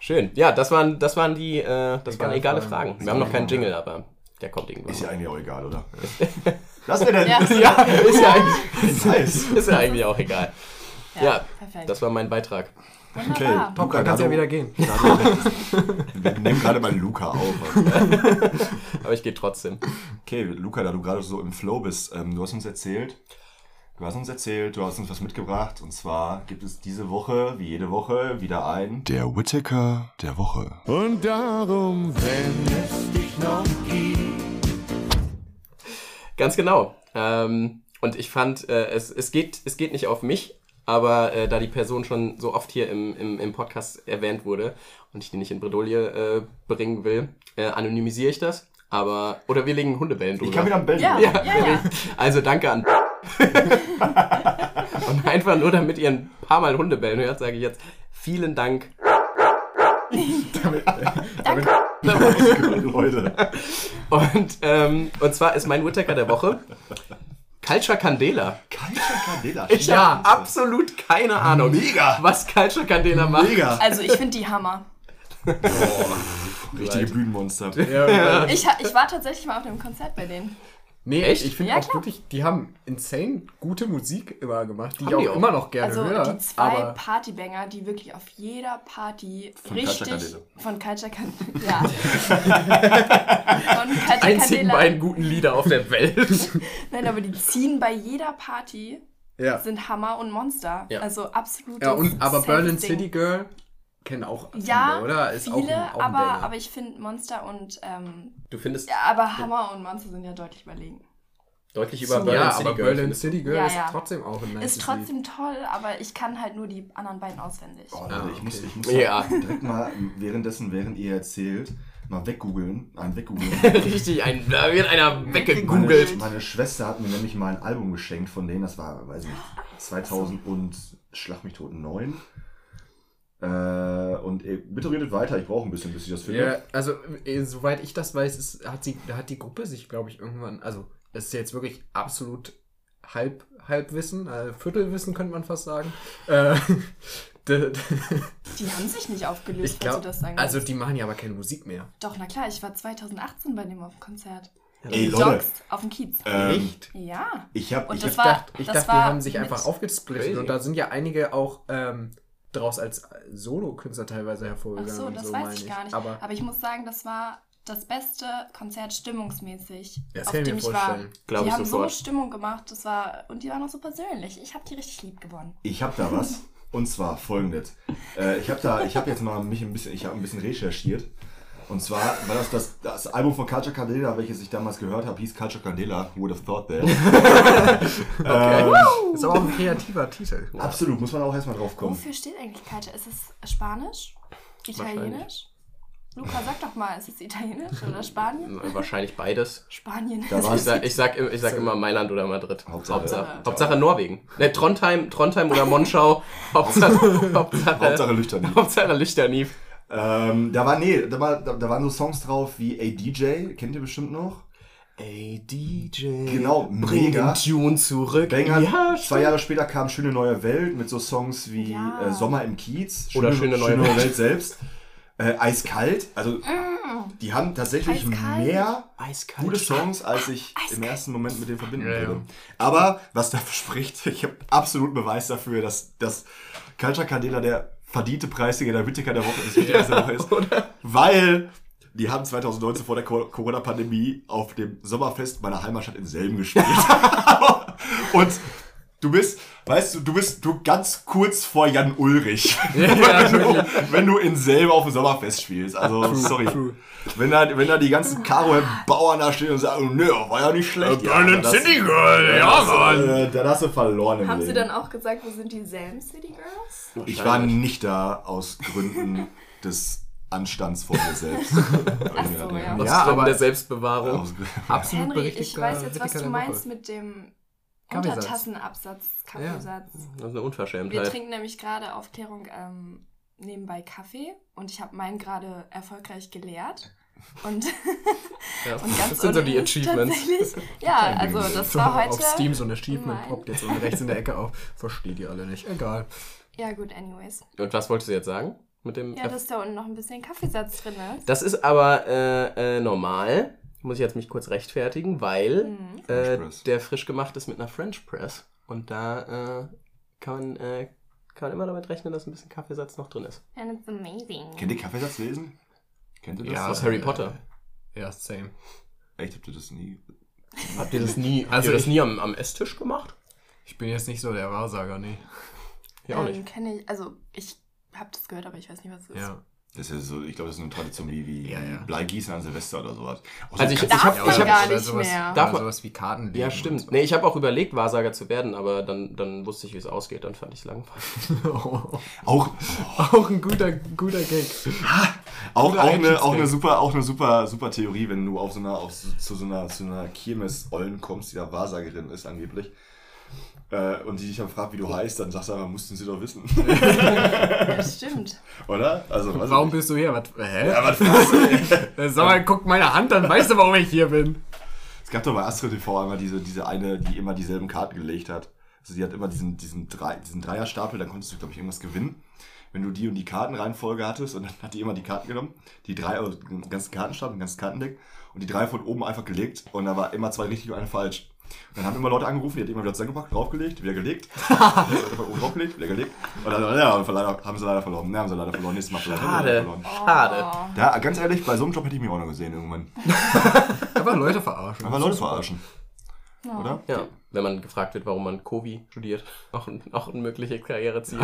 Schön. Ja, das waren, das waren die, äh, das waren Egale egale Fragen. Fragen. Wir haben noch keinen Jingle, aber der kommt irgendwann. Ist ja eigentlich auch egal, oder? Lass mir denn. Ja. ja, ist ja, eigentlich, Nice. ist ja eigentlich auch egal. Ja, perfekt. das war mein Beitrag. Okay. Top, dann kannst ja wieder gehen. Wir nehmen gerade mal Luca auf. Aber ich gehe trotzdem. Okay, Luca, da du gerade so im Flow bist, ähm, du hast uns erzählt, du hast uns erzählt, du hast uns was mitgebracht. Und zwar gibt es diese Woche, wie jede Woche, wieder ein Der Whittaker der Woche. Und darum, wenn es dich noch gibt. Ganz genau. Ähm, und ich fand, äh, es, es, geht, es geht nicht auf mich, aber äh, da die Person schon so oft hier im, im, im Podcast erwähnt wurde und ich die nicht in Bredouille äh, bringen will, äh, anonymisiere ich das. Aber, oder wir legen Hundebellen drüber. Ich kann wieder am Bellen. Ja, Ja. ja, ja. Also danke an. und einfach nur, damit ihr ein paar Mal Hundebellen hört, sage ich jetzt vielen Dank. Leute. Und, ähm, und zwar ist mein Whittaker der Woche Culture Candela. Culture Candela. Ich Ja. habe absolut keine Ahnung, Mega. was Culture Candela macht. Mega. Also ich finde die Hammer. Richtige Bühnenmonster. Ja, Ich, ich war tatsächlich mal auf einem Konzert bei denen. Nee, Echt? ich finde Ja, auch klar. wirklich, die haben insane gute Musik immer gemacht, die Haben ich auch, die auch. immer noch gerne Also höre. die zwei Partybanger, die wirklich auf jeder Party Von richtig Candela. von Culture Candela. Ja. von Culture Einzigen beiden guten Lieder auf der Welt. Nein, aber die ziehen bei jeder Party ja. sind Hammer und Monster. Ja. Also absolut. ja, und aber Berlin City Girl kennen auch viele, Ja, oder? Ist auch viele, ein, auch ein aber, aber ich finde Monster und ähm, Du findest ja, aber Hammer und Monster sind ja deutlich überlegen. deutlich über ja, Berlin aber City Girl. Berlin. City Girl Ja, ist ja. trotzdem auch ein nice Ist trotzdem toll, aber ich kann halt nur die anderen beiden auswendig. Oh, Leute, Ah, ich muss, okay. ich muss Ja. direkt mal währenddessen, während ihr erzählt, mal weggoogeln. Ein weggoogeln. Richtig, ein, da wird einer Meine, weggegoogelt. meine Schwester hat mir nämlich mal ein Album geschenkt von denen, das war, weiß ich nicht, 2000 und Schlag mich tot 9. Äh, und äh, bitte redet weiter, ich brauche ein bisschen, bis ich das finde. Ja, also äh, soweit ich das weiß, ist, hat, sie, hat die Gruppe sich, glaube ich, irgendwann, also das ist jetzt wirklich absolut halb, Halbwissen, äh, Viertelwissen könnte man fast sagen. Äh, Die haben sich nicht aufgelöst, ich glaube, du das sagen also die machen ja aber keine Musik mehr. Doch, na klar, ich war 2018 bei dem auf dem Konzert. Ey, Leute, Dogs auf dem Kiez. ähm, Ja. ich habe Und ich das hab, war, dachte, ich das dachte, war die haben sich einfach aufgesplittet und da sind ja einige auch ähm, draus als Solo-Künstler teilweise Ach hervorgegangen. so, und das so, weiß ich gar nicht. Aber Aber, ich muss sagen, das war das beste Konzert stimmungsmäßig, das auf ich dem ich war. vorstellen. Glaub die ich haben sofort. so Stimmung gemacht, das war und die waren auch so persönlich. Ich habe die richtig lieb gewonnen. ich hab da was. Und zwar folgendes. Äh, ich habe da, ich habe jetzt mal mich ein bisschen, ich habe ein bisschen recherchiert. Und zwar war das, das das Album von Culture Candela, welches ich damals gehört habe, hieß Culture Candela. Who would have thought that? ähm, Ist aber auch ein kreativer Titel. absolut, muss man auch erstmal drauf kommen. Wofür steht eigentlich Culture? Ist es Spanisch? Italienisch? Luca, sag doch mal, ist es Italienisch oder Spanien? Wahrscheinlich beides. Spanien. Ich sag, ich sag, ich sag immer Mailand oder Madrid. Hauptsache- Hauptsache, Hauptsache Norwegen. Ne, Trondheim, Trondheim oder Monschau. Hauptsache, Hauptsache, Hauptsache Lüchtern. Hauptsache Lichternief. Ähm, da war, nee, da, war, da, da waren so Songs drauf wie A DJ, kennt ihr bestimmt noch? Ey, DJ. Genau, bring mega. den Tune zurück. Banger. Ja, Zwei Jahre später kam Schöne Neue Welt mit so Songs wie Ja. äh, Sommer im Kiez. Oder Schöne Neue Welt. Welt selbst. Äh, Eiskalt. Also, die haben tatsächlich Eiskalt. mehr Eiskalt. gute Songs, als ich im Eiskalt. ersten Moment mit denen verbinden Ja, ja. würde. Aber was dafür spricht, ich habe absoluten Beweis dafür, dass, dass Culture Candela der verdiente Preisträger der Whittaker der Woche ist, der Woche ist weil die haben 2019 vor der Co- Corona-Pandemie auf dem Sommerfest meiner Heimatstadt in Selben gespielt. Und du bist, weißt du, du bist du ganz kurz vor Jan Ulrich, wenn, du, wenn du in Selben auf dem Sommerfest spielst. Also, sorry. Wenn da, wenn da die ganzen Karo Bauern da stehen und sagen, nö, war ja nicht schlecht. Ja, dann hast- Girl, dann hast du, äh, Dann hast du verloren im Haben sie Leben. dann auch gesagt, wo sind die Sam City Girls? Ich war nicht da aus Gründen des anstandsvoll mir selbst. Ach so, ja. Aus Ja, Gründen aber- der Selbstbewahrung. Absolut Henry, ich weiß jetzt, was du meinst Woche. mit dem Kaffeesatz. Untertassenabsatz, Kaffeesatz. Das ist eine Wir Unverschämtheit. trinken nämlich gerade Aufklärung ähm, nebenbei Kaffee und ich habe meinen gerade erfolgreich geleert. Und, Ja. und ganz Das sind so die Achievements. Ja, also das So, war heute. auf Steam so ein Achievement Nein. poppt jetzt unten rechts in der Ecke auf. Versteht ihr alle nicht. Egal. Ja, gut, anyways. Und was wolltest du jetzt sagen? Mit dem Ja, dass da unten noch ein bisschen Kaffeesatz drin ist. Das ist aber äh, äh, normal. Muss ich jetzt mich kurz rechtfertigen, weil Mhm. äh, French der frisch gemacht ist mit einer French Press. Und da äh, kann, man, äh, kann man immer damit rechnen, dass ein bisschen Kaffeesatz noch drin ist. And it's amazing. Kennt ihr Kaffeesatz lesen? Kennt ihr das? Ja, Aus Harry Potter. Ja, same. Echt, habt ihr das nie? Habt ihr das nie, habt Also ihr das nie am, am Esstisch gemacht? Ich bin jetzt nicht so der Wahrsager, nee. Ja, auch ähm, nicht. Kenne ich, also ich habe das gehört, aber ich weiß nicht, was es ist. Ja. Das ist ja so, ich glaube, das ist eine Tradition wie, wie Ja, ja. Bleigießen an Silvester oder sowas. Auch Also so ich- ich hab- Darf man hab- gar oder nicht sowas, mehr. Darf man- sowas wie Karten Ja, stimmt. Nee, ich habe auch überlegt, Wahrsager zu werden, aber dann, dann wusste ich, wie es ausgeht. Dann fand ich es langweilig. auch, Auch ein guter, guter Gag. auch, Guter auch, eine, auch eine super, auch eine super, super Theorie, wenn du auf so einer, auf, so- zu so einer, zu einer Kirmes-Ollen kommst, die da Wahrsagerin ist angeblich. Äh, und die dich dann fragt, wie du heißt, dann sagst du einfach, mussten sie doch wissen. Ja, stimmt. Oder? Also, Warum bist du hier? Was, hä? Ja, was fragst du? Äh, Sag mal, guck meine Hand, dann weißt du, warum ich hier bin. Es gab doch bei Astro TV einmal diese, diese eine, die immer dieselben Karten gelegt hat. Also die hat immer diesen, diesen, Drei, diesen Dreierstapel, dann konntest du, glaube ich, irgendwas gewinnen. Wenn du die und die Kartenreihenfolge hattest und dann hat die immer die Karten genommen, die drei, also den ganzen Kartenstapel, den ganzen Kartendeck und die drei von oben einfach gelegt und da war immer zwei richtig und eine falsch. Und dann haben immer Leute angerufen, die hat immer wieder zusammengepackt, draufgelegt, wieder gelegt, einfach oben draufgelegt, wieder gelegt und dann, ja, leider, haben sie leider verloren. Ne, haben sie leider verloren. Nächstes Mal vielleicht haben sie leider Schade. verloren. Schade. Oh. Ja, ganz ehrlich, bei so einem Job hätte ich mich auch noch gesehen irgendwann. Einfach Leute verarschen. Aber Leute verarschen, Ja. oder? Ja, wenn man gefragt wird, warum man Kovi studiert. Auch ein, auch ein mögliches Karriereziel.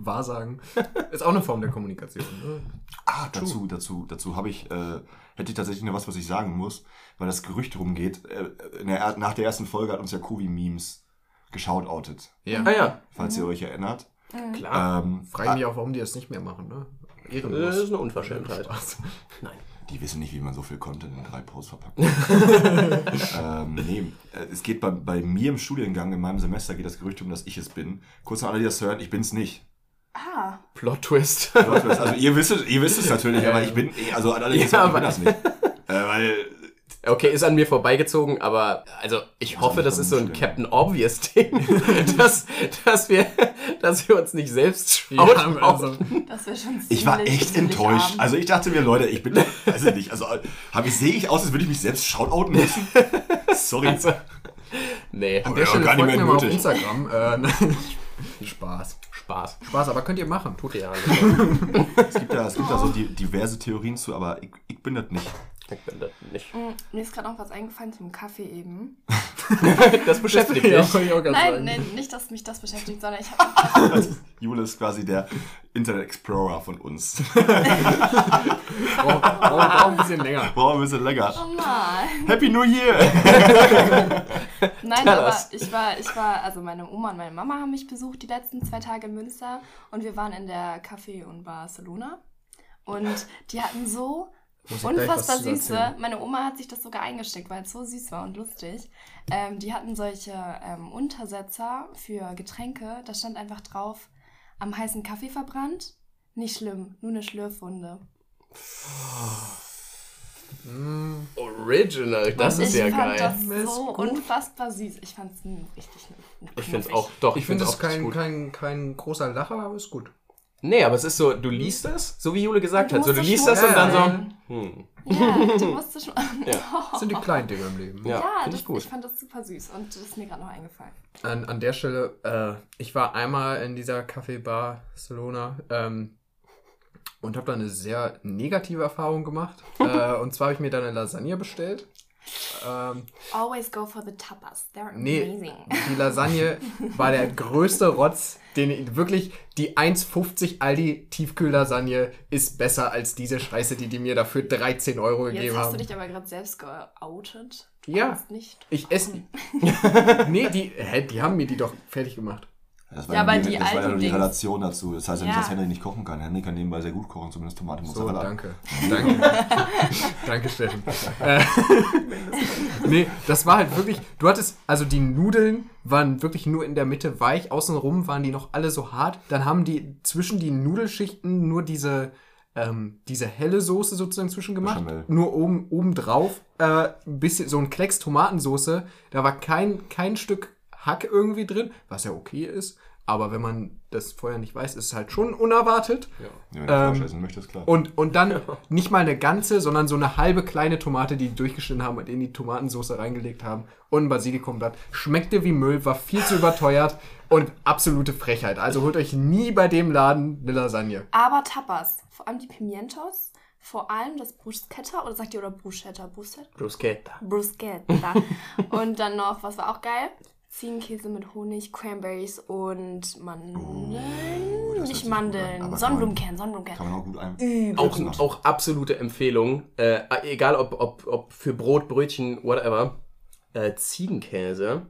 Wahrsagen. Ist auch eine Form der Kommunikation. Ne? Ah, dazu, dazu, dazu habe ich, äh, hätte ich tatsächlich noch was, was ich sagen muss, weil das Gerücht rumgeht. Äh, in der, er- nach der ersten Folge hat uns ja Kovi-Memes geschautoutet, Ja. Ah ja, falls ihr euch erinnert. klar. Ähm, Fragen mich auch, warum die das nicht mehr machen. Ne? Das Ehrenlos. ist eine Unverschämtheit. Nein. die wissen nicht, wie man so viel Content in drei Posts verpackt. ähm, nee, äh, es geht bei, bei mir im Studiengang, in meinem Semester, geht das Gerücht um, dass ich es bin. Kurz an alle, die das hören, ich bin's nicht. Ah, Plot-Twist. Also ihr wisst, es- ihr wisst es natürlich, Ja, aber ja. ich bin, also an alle, das Ja, hören, ich bin das nicht. Äh, weil Okay, ist an mir vorbeigezogen, aber also ich hoffe, nicht das ist so ein. Captain Obvious Ding, dass, dass, wir, dass wir uns nicht selbst Ja, schauen. also, das Ich war echt enttäuscht. arm. Also ich dachte mir, Leute, ich bin, weiß ich nicht, also hab ich, sehe ich aus, als würde ich mich selbst shoutouten müssen? Sorry. Also, nee, an der Ja, Stelle gar nicht folgt mehr mir mal auf nötig. Instagram. Äh, Spaß. Spaß. Spaß, aber könnt ihr machen. Tut ihr. Ja, Es gibt da, es gibt da so die, diverse Theorien zu, aber ich, ich bin das nicht. Ich bin das nicht. Mm, Mir ist gerade noch was eingefallen zum Kaffee eben. Das beschäftigt Ja, dich. grad Nein, nein, nicht, dass mich das beschäftigt, sondern ich habe Jule ist quasi der Internet Explorer von uns. Braucht braucht auch ein bisschen länger. Brauchen ein bisschen länger. Oh nein. Happy New Year! Nein, Tell aber us. ich war, ich war, also meine Oma und meine Mama haben mich besucht die letzten zwei Tage in Münster und wir waren in der Café und Barcelona und die hatten so unfassbar süße, erzählen. meine Oma hat sich das sogar eingesteckt, weil es so süß war und lustig. Ähm, die hatten solche ähm, Untersetzer für Getränke, da stand einfach drauf, am heißen Kaffee verbrannt, nicht schlimm, nur eine Schlürfwunde. Original, das und ist ich ja fand geil. das Ist so gut. unfassbar süß. Ich fand es richtig Ich finde es auch, doch, Ich finde find's es auch kein, gut. kein, kein großer Lacher, aber ist gut. Nee, aber es ist so, du liest das, so wie Jule gesagt hat. So, du liest es das und dann so, hm. Ja, du musst es schon. Das sind die kleinen Dinge im Leben. Ja, Ja, finde das, ich gut. ich fand das super süß und das ist mir gerade noch eingefallen. An, an der Stelle, äh, ich war einmal in dieser Café Barcelona ähm, und habe da eine sehr negative Erfahrung gemacht. äh, und zwar habe ich mir da eine Lasagne bestellt. Ähm, Always go for the tapas. They're Nee. amazing. die Lasagne war der größte Rotz, den ich, wirklich die 1,50 Aldi Tiefkühllasagne ist besser als diese Scheiße, die die mir dafür 13 Euro Jetzt gegeben hast haben. du dich aber gerade selbst geoutet. Ja. Nicht. Ich esse. nee, die, hä, die haben mir die doch fertig gemacht. Das Ja, aber die, die das war ja die. Relation dazu. Das heißt ja nicht, dass Henry nicht kochen kann. Henry kann nebenbei sehr gut kochen, zumindest Tomate So, Mozzarella. danke. Danke. danke, Steffen. Äh, nee, das war halt wirklich, du hattest, also die Nudeln waren wirklich nur in der Mitte weich, außenrum waren die noch alle so hart. Dann haben die zwischen die Nudelschichten nur diese, ähm, diese helle Soße sozusagen zwischen gemacht. Bechamel. Nur oben, oben drauf, äh, ein bisschen so ein Klecks Tomatensoße. Da war kein, kein Stück Hack irgendwie drin, was ja okay ist. Aber wenn man das vorher nicht weiß, ist es halt schon unerwartet. Ja, wenn du Ähm, essen möchtest, klar. Und, und dann nicht mal eine ganze, sondern so eine halbe kleine Tomate, die die durchgeschnitten haben und in die Tomatensauce reingelegt haben. Und ein Basilikumblatt. Schmeckte wie Müll, war viel zu überteuert und absolute Frechheit. Also holt euch nie bei dem Laden eine Lasagne. Aber Tapas, vor allem die Pimientos, vor allem das Bruschetta, oder sagt ihr oder Bruschetta? Bruschetta? Bruschetta. Bruschetta. und dann noch, was war auch geil? Ziegenkäse mit Honig, Cranberries und Mandeln. Oh, Nicht Mandeln. Aber Sonnenblumenkern, Sonnenblumenkern. Kann man auch gut ein. Auch, auch absolute Empfehlung. Äh, egal ob, ob, ob für Brot, Brötchen, whatever. Äh, Ziegenkäse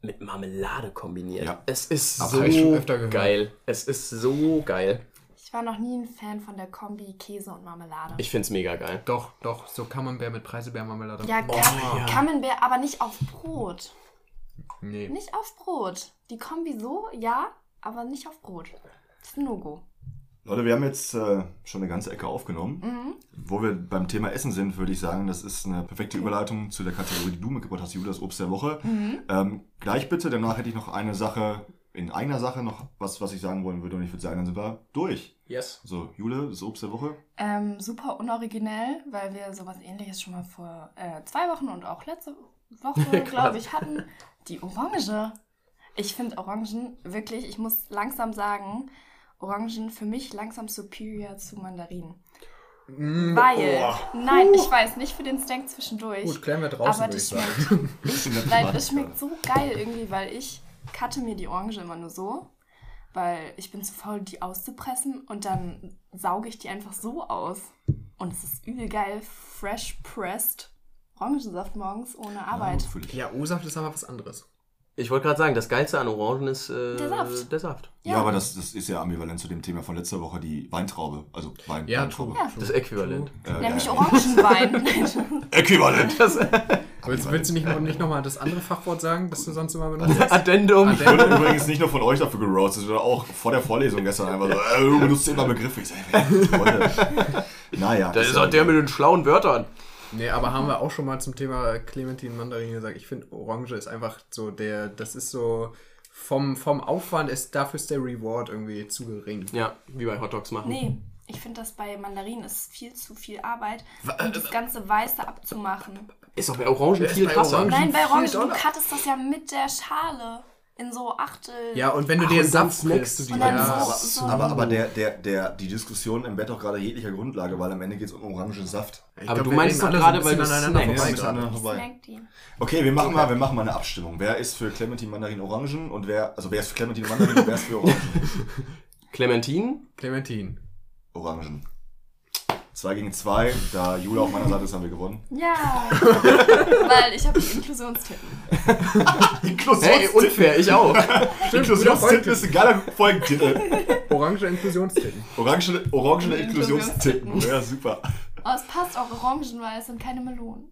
mit Marmelade kombiniert. Ja. Es ist Hab so ich schon öfter gehört. geil. Es ist so geil. Ich war noch nie ein Fan von der Kombi Käse und Marmelade. Ich find's mega geil. Doch, doch, so Camembert mit Preiselbeermarmelade. ja, Oh, Kam ja. Camembert, aber nicht auf Brot. Nee. Nicht auf Brot. Die Kombi so, ja, aber nicht auf Brot. Das ist ein No-Go. Leute, wir haben jetzt äh, schon eine ganze Ecke aufgenommen. Mhm. Wo wir beim Thema Essen sind, würde ich sagen, das ist eine perfekte Überleitung zu der Kategorie, die du mitgebracht hast, Julia, das Obst der Woche. Mhm. Ähm, gleich bitte, danach hätte ich noch eine Sache, in eigener Sache noch was, was ich sagen wollen würde. Und ich würde sagen, dann sind wir durch. Yes. So, Jule, das Obst der Woche. Ähm, super unoriginell, weil wir sowas ähnliches schon mal vor äh, zwei Wochen und auch letzte Woche, glaube ich, hatten. Die Orange. Ich finde Orangen wirklich, ich muss langsam sagen, Orangen für mich langsam superior zu Mandarinen. Weil, nein, ich weiß, nicht für den Snack zwischendurch. Gut, klären wir draußen, aber würde das ich sagen. schmeckt, nein, das schmeckt so geil irgendwie, weil ich cutte mir die Orange immer nur so, weil ich bin zu faul, die auszupressen und dann sauge ich die einfach so aus. Und es ist übel geil, fresh pressed Orangensaft morgens ohne Arbeit. Ja. Ja, O-Saft ist aber was anderes. Ich wollte gerade sagen, das Geilste an Orangen ist äh, Der Saft. Der Saft. Ja, aber das, das ist ja ambivalent zu dem Thema von letzter Woche, die Weintraube. Also Wein, Ja, Weintraube. true. Das Äquivalent. Äh, Nämlich ja. Orangenwein. Äquivalent. Willst, willst du nicht, noch- nicht nochmal das andere Fachwort sagen, das du sonst immer benutzt? Addendum. Ich wurde übrigens nicht nur von euch dafür geroastet, sondern auch vor der Vorlesung gestern einfach so, äh, du benutzt immer Begriffe. Ich sag, ey, Leute. Naja. Das ist auch der mit den schlauen Wörtern. Nee, aber haben wir auch schon mal zum Thema Clementine Mandarin gesagt. Ich finde, Orange ist einfach so der, das ist so, vom, vom Aufwand ist, dafür ist der Reward irgendwie zu gering. Ja, wie bei Hotdogs machen. nee, ich finde das bei Mandarinen ist viel zu viel Arbeit, um das ganze Weiße abzumachen. Ist doch bei Orangen viel krasser. Nein, bei Orangen, du cuttest das ja mit der Schale in so Achtel. Ja, und wenn du dir dann Saft snackst du die ja, so, so Aber, aber der, der, der, die Diskussion im Bett auch gerade jeglicher Grundlage, weil am Ende geht es um Orangensaft. Ich Aber glaub, du meinst doch alle gerade, weil du aneinander vorbei. Okay, wir machen, mal, wir machen mal eine Abstimmung. Wer ist für Clementine Mandarin Orangen und wer, also wer ist für Clementine Mandarin und wer ist für Orangen? Clementine? Clementine. Orangen. 2 gegen 2, da Jule auf meiner Seite ist, haben wir gewonnen. Ja, weil ich habe Inklusionstitten. Hey, unfair, ich auch. Inklusionstitten ist ein geiler Folgentitel. Orange Inklusionstitten. Orange, orangene Inklusionstitten. Ja, super. Oh, es passt auch Orangen, weil es sind keine Melonen.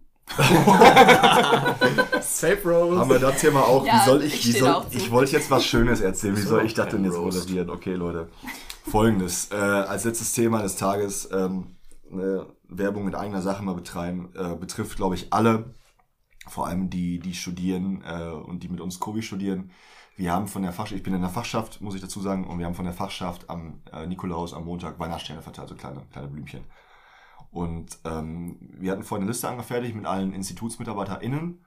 Safe Rose. Haben wir das Thema auch? Ja, wie soll ich, ich wie soll, ich wollte jetzt was Schönes erzählen. Wie soll ich das denn jetzt moderieren? Okay, Leute. Folgendes. Äh, als letztes Thema des Tages ähm, eine Werbung in eigener Sache mal betreiben, äh, betrifft, glaube ich, alle. Vor allem die, die studieren äh, und die mit uns Kobi studieren. Wir haben von der Fachschaft, ich bin in der Fachschaft, muss ich dazu sagen, und wir haben von der Fachschaft am äh, Nikolaus am Montag Weihnachtssterne verteilt, so kleine, kleine Blümchen. Und ähm, wir hatten vorhin eine Liste angefertigt mit allen InstitutsmitarbeiterInnen,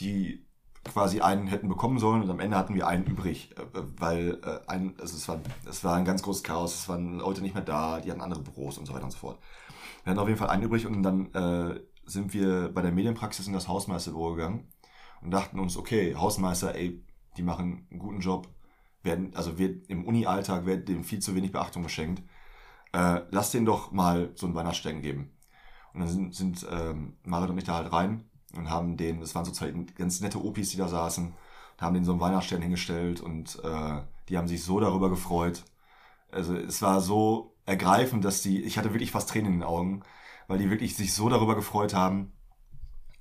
die quasi einen hätten bekommen sollen und am Ende hatten wir einen übrig, äh, weil äh, ein, also es, war, es war ein ganz großes Chaos, es waren Leute nicht mehr da, die hatten andere Büros und so weiter und so fort. Wir hatten auf jeden Fall einen übrig und dann äh, sind wir bei der Medienpraxis in das Hausmeisterbüro gegangen und dachten uns, okay, Hausmeister, ey, die machen einen guten Job, werden, also wird im Uni-Alltag wird dem viel zu wenig Beachtung geschenkt. Äh, lass denen doch mal so einen Weihnachtsstern geben. Und dann sind, sind ähm, Marit und ich da halt rein und haben den, das waren so zwei ganz nette Opis, die da saßen, haben denen so einen Weihnachtsstern hingestellt und äh, Die haben sich so darüber gefreut. Also es war so ergreifend, dass die, ich hatte wirklich fast Tränen in den Augen, weil die wirklich sich so darüber gefreut haben,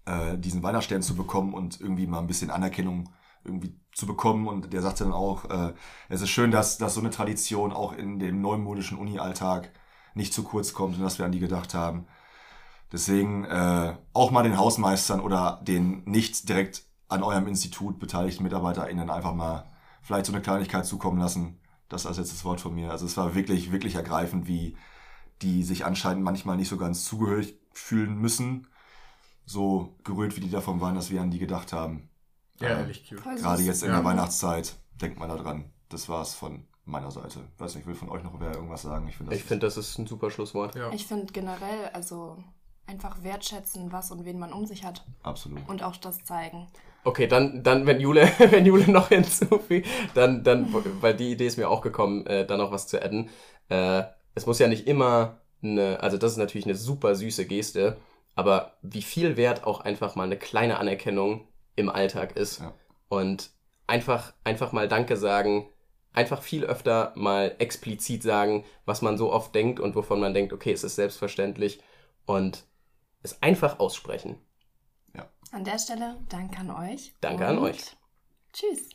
äh, diesen Weihnachtsstern zu bekommen und irgendwie mal ein bisschen Anerkennung irgendwie zu bekommen. Und der sagte dann auch, äh, es ist schön, dass, dass so eine Tradition auch in dem neumodischen Uni-Alltag nicht zu kurz kommt und dass wir an die gedacht haben. Deswegen äh, auch mal den Hausmeistern oder den nicht direkt an eurem Institut beteiligten MitarbeiterInnen einfach mal vielleicht so eine Kleinigkeit zukommen lassen. Das als letztes Wort von mir. Also es war wirklich, wirklich ergreifend, wie die sich anscheinend manchmal nicht so ganz zugehörig fühlen müssen. So gerührt, wie die davon waren, dass wir an die gedacht haben. Ja, Äh, ehrlich cute. Gerade jetzt in Ja. der Weihnachtszeit denkt man da dran. Das war's von meiner Seite. Weiß nicht, will von euch noch wer irgendwas sagen? Ich finde, das Ich finde, das ist ein super Schlusswort. Ja. Ich finde generell, also einfach wertschätzen, was und wen man um sich hat. absolut. Und auch das zeigen. Okay, dann, dann wenn Jule, wenn Jule noch hinzufügt, dann, dann, weil die Idee ist mir auch gekommen, äh, da noch was zu adden. Äh, es muss ja nicht immer eine, also das ist natürlich eine super süße Geste, aber wie viel wert auch einfach mal eine kleine Anerkennung im Alltag ist. Ja. Und einfach, einfach mal Danke sagen, einfach viel öfter mal explizit sagen, was man so oft denkt und wovon man denkt, okay, es ist selbstverständlich und es einfach aussprechen. An der Stelle, danke an euch. Danke an euch. Tschüss.